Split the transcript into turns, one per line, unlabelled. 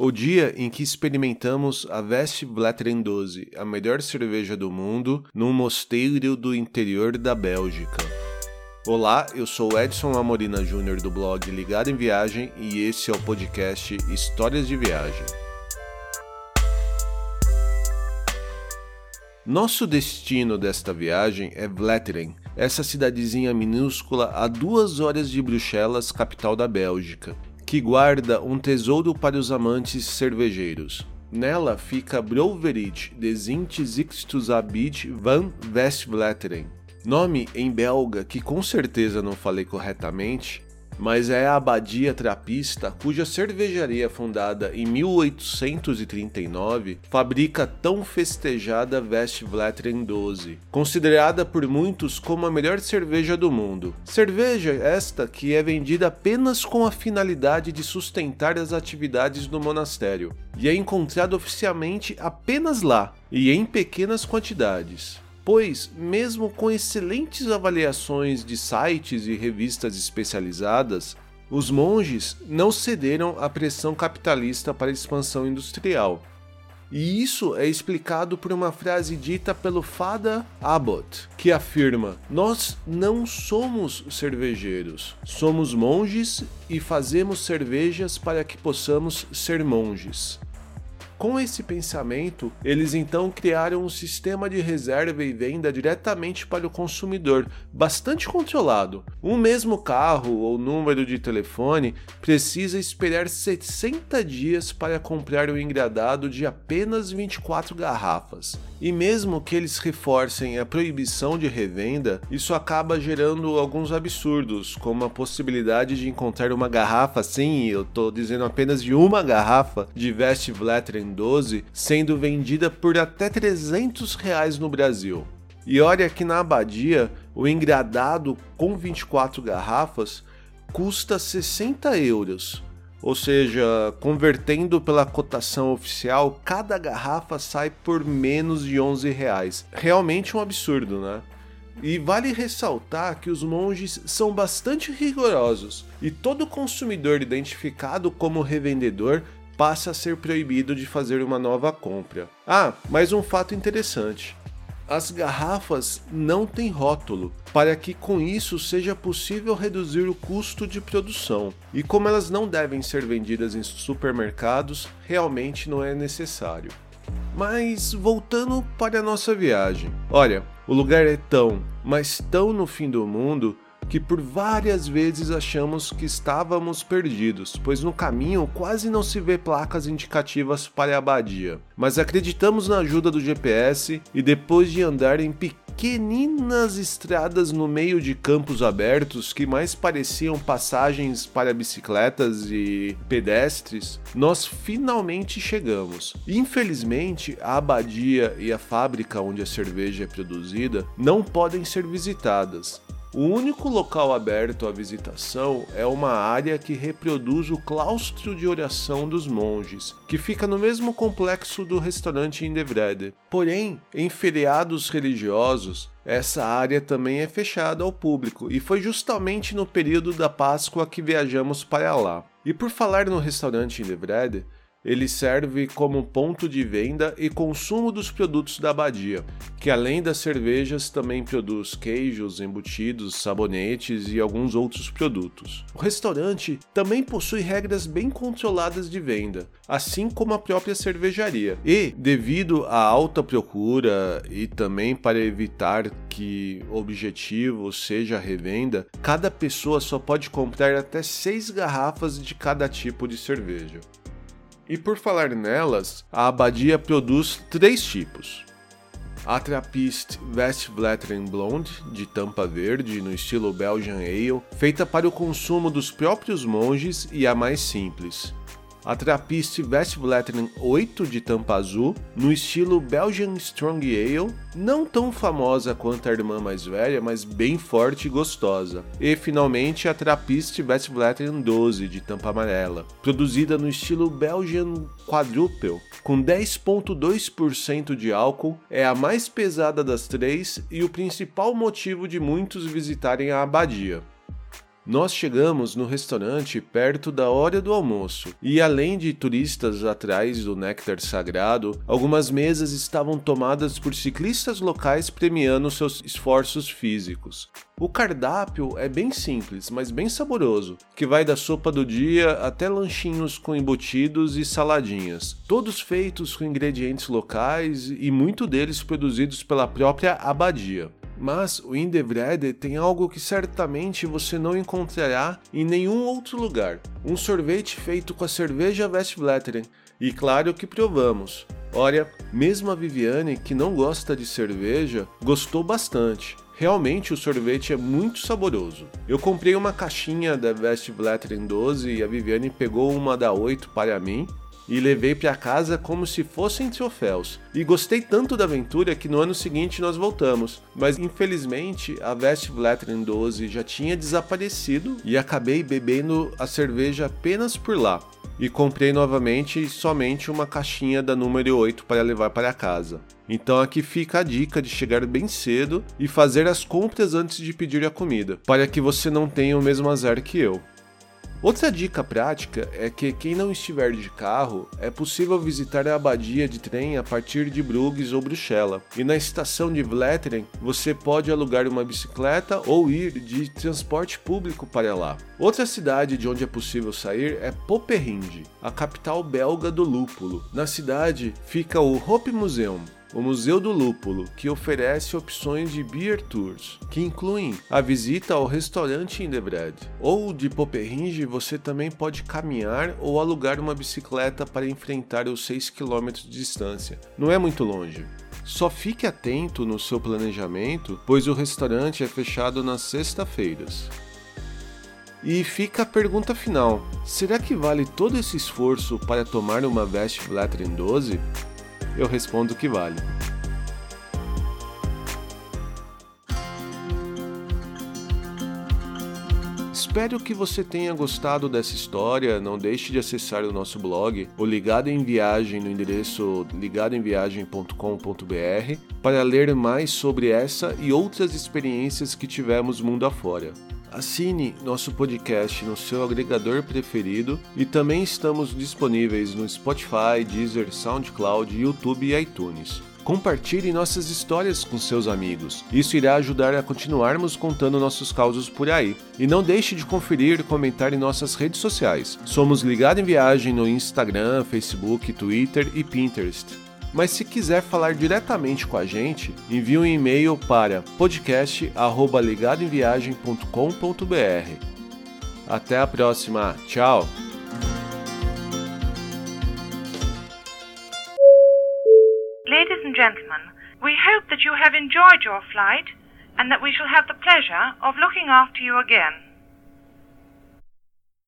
o dia em que experimentamos a Westvleteren 12, a melhor cerveja do mundo, num mosteiro do interior da Bélgica. Olá, eu sou Edson Amorina Júnior do blog Ligado em Viagem e esse é o podcast Histórias de Viagem. Nosso destino desta viagem é Vleteren, essa cidadezinha minúscula a duas horas de Bruxelas, capital da Bélgica, que guarda um tesouro para os amantes cervejeiros. Nela fica Brouwerij des Abid van Westvleteren, nome em belga que com certeza não falei corretamente, mas é a Abadia Trapista, cuja cervejaria fundada em 1839 fabrica tão festejada Westvleteren 12, considerada por muitos como a melhor cerveja do mundo. Cerveja esta que é vendida apenas com a finalidade de sustentar as atividades do monastério e é encontrada oficialmente apenas lá e em pequenas quantidades pois, mesmo com excelentes avaliações de sites e revistas especializadas, os monges não cederam à pressão capitalista para a expansão industrial. E isso é explicado por uma frase dita pelo Fada Abbott, que afirma: Nós não somos cervejeiros, somos monges e fazemos cervejas para que possamos ser monges. Com esse pensamento, eles então criaram um sistema de reserva e venda diretamente para o consumidor, bastante controlado. Um mesmo carro ou número de telefone precisa esperar 60 dias para comprar o engradado de apenas 24 garrafas. E mesmo que eles reforcem a proibição de revenda, isso acaba gerando alguns absurdos, como a possibilidade de encontrar uma garrafa, sim, eu estou dizendo apenas de uma garrafa de Westvleteren 2012, sendo vendida por até 300 reais no Brasil. E olha que na abadia, o engradado com 24 garrafas custa 60 euros. Ou seja, convertendo pela cotação oficial, cada garrafa sai por menos de 11 reais. Realmente um absurdo, né? E vale ressaltar que os monges são bastante rigorosos e todo consumidor identificado como revendedor passa a ser proibido de fazer uma nova compra. Ah, mais um fato interessante. As garrafas não têm rótulo, para que com isso seja possível reduzir o custo de produção. E como elas não devem ser vendidas em supermercados, realmente não é necessário. Mas voltando para a nossa viagem. Olha, o lugar é tão, mas tão no fim do mundo que por várias vezes achamos que estávamos perdidos, pois no caminho quase não se vê placas indicativas para a abadia. Mas acreditamos na ajuda do GPS e depois de andar em pequeninas estradas no meio de campos abertos que mais pareciam passagens para bicicletas e pedestres, nós finalmente chegamos. Infelizmente, a abadia e a fábrica onde a cerveja é produzida não podem ser visitadas, o único local aberto à visitação é uma área que reproduz o claustro de oração dos monges, que fica no mesmo complexo do restaurante Indevrede. Porém, em feriados religiosos, essa área também é fechada ao público e foi justamente no período da Páscoa que viajamos para lá. E por falar no restaurante Indevrede, ele serve como ponto de venda e consumo dos produtos da abadia, que além das cervejas também produz queijos, embutidos, sabonetes e alguns outros produtos. O restaurante também possui regras bem controladas de venda, assim como a própria cervejaria. E, devido à alta procura e também para evitar que o objetivo seja a revenda, cada pessoa só pode comprar até seis garrafas de cada tipo de cerveja. E por falar nelas, a abadia produz três tipos. A Trappist Westvleteren Blonde, de tampa verde, no estilo Belgian Ale, feita para o consumo dos próprios monges e a mais simples a Trappist Westvleteren 8 de tampa azul, no estilo Belgian Strong Ale, não tão famosa quanto a irmã mais velha, mas bem forte e gostosa. E finalmente a Trappist Westvleteren 12 de tampa amarela, produzida no estilo Belgian Quadruple, com 10,2% de álcool, é a mais pesada das três e o principal motivo de muitos visitarem a abadia. Nós chegamos no restaurante perto da hora do almoço e, além de turistas atrás do néctar sagrado, algumas mesas estavam tomadas por ciclistas locais premiando seus esforços físicos. O cardápio é bem simples, mas bem saboroso, que vai da sopa do dia até lanchinhos com embutidos e saladinhas, todos feitos com ingredientes locais e muito deles produzidos pela própria abadia. Mas o Indevrede tem algo que certamente você não encontrará em nenhum outro lugar: um sorvete feito com a cerveja Westvleteren. E claro que provamos. Olha, mesmo a Viviane, que não gosta de cerveja, gostou bastante. Realmente o sorvete é muito saboroso. Eu comprei uma caixinha da Westvleteren 12 e a Viviane pegou uma da 8 para mim e levei para casa como se fossem troféus. E gostei tanto da aventura que no ano seguinte nós voltamos, mas infelizmente a Westvleteren 12 já tinha desaparecido e acabei bebendo a cerveja apenas por lá. E comprei novamente somente uma caixinha da número 8 para levar para casa. Então aqui fica a dica de chegar bem cedo e fazer as compras antes de pedir a comida, para que você não tenha o mesmo azar que eu. Outra dica prática é que quem não estiver de carro, é possível visitar a abadia de trem a partir de Bruges ou Bruxelas. E na estação de Vletteren, você pode alugar uma bicicleta ou ir de transporte público para lá. Outra cidade de onde é possível sair é Poperinge, a capital belga do lúpulo. Na cidade fica o Hope Museum, o Museu do Lúpulo, que oferece opções de beer tours, que incluem a visita ao restaurante Indebred. Ou de Poperinge você também pode caminhar ou alugar uma bicicleta para enfrentar os 6 km de distância. Não é muito longe. Só fique atento no seu planejamento, pois o restaurante é fechado nas sexta-feiras. E fica a pergunta final: será que vale todo esse esforço para tomar uma Vest Flattering 12? Eu respondo que vale. Espero que você tenha gostado dessa história. Não deixe de acessar o nosso blog, o Ligado em Viagem, no endereço ligadoemviagem.com.br, para ler mais sobre essa e outras experiências que tivemos mundo afora. Assine nosso podcast no seu agregador preferido e também estamos disponíveis no Spotify, Deezer, SoundCloud, YouTube e iTunes. Compartilhe nossas histórias com seus amigos. Isso irá ajudar a continuarmos contando nossos causos por aí. E não deixe de conferir e comentar em nossas redes sociais. Somos Ligado em Viagem no Instagram, Facebook, Twitter e Pinterest. Mas se quiser falar diretamente com a gente, envie um e-mail para podcast@ligadoemviagem.com.br. Até a próxima. Tchau.
Ladies and gentlemen, we hope that you have enjoyed your flight and that we shall have the pleasure of looking after you again.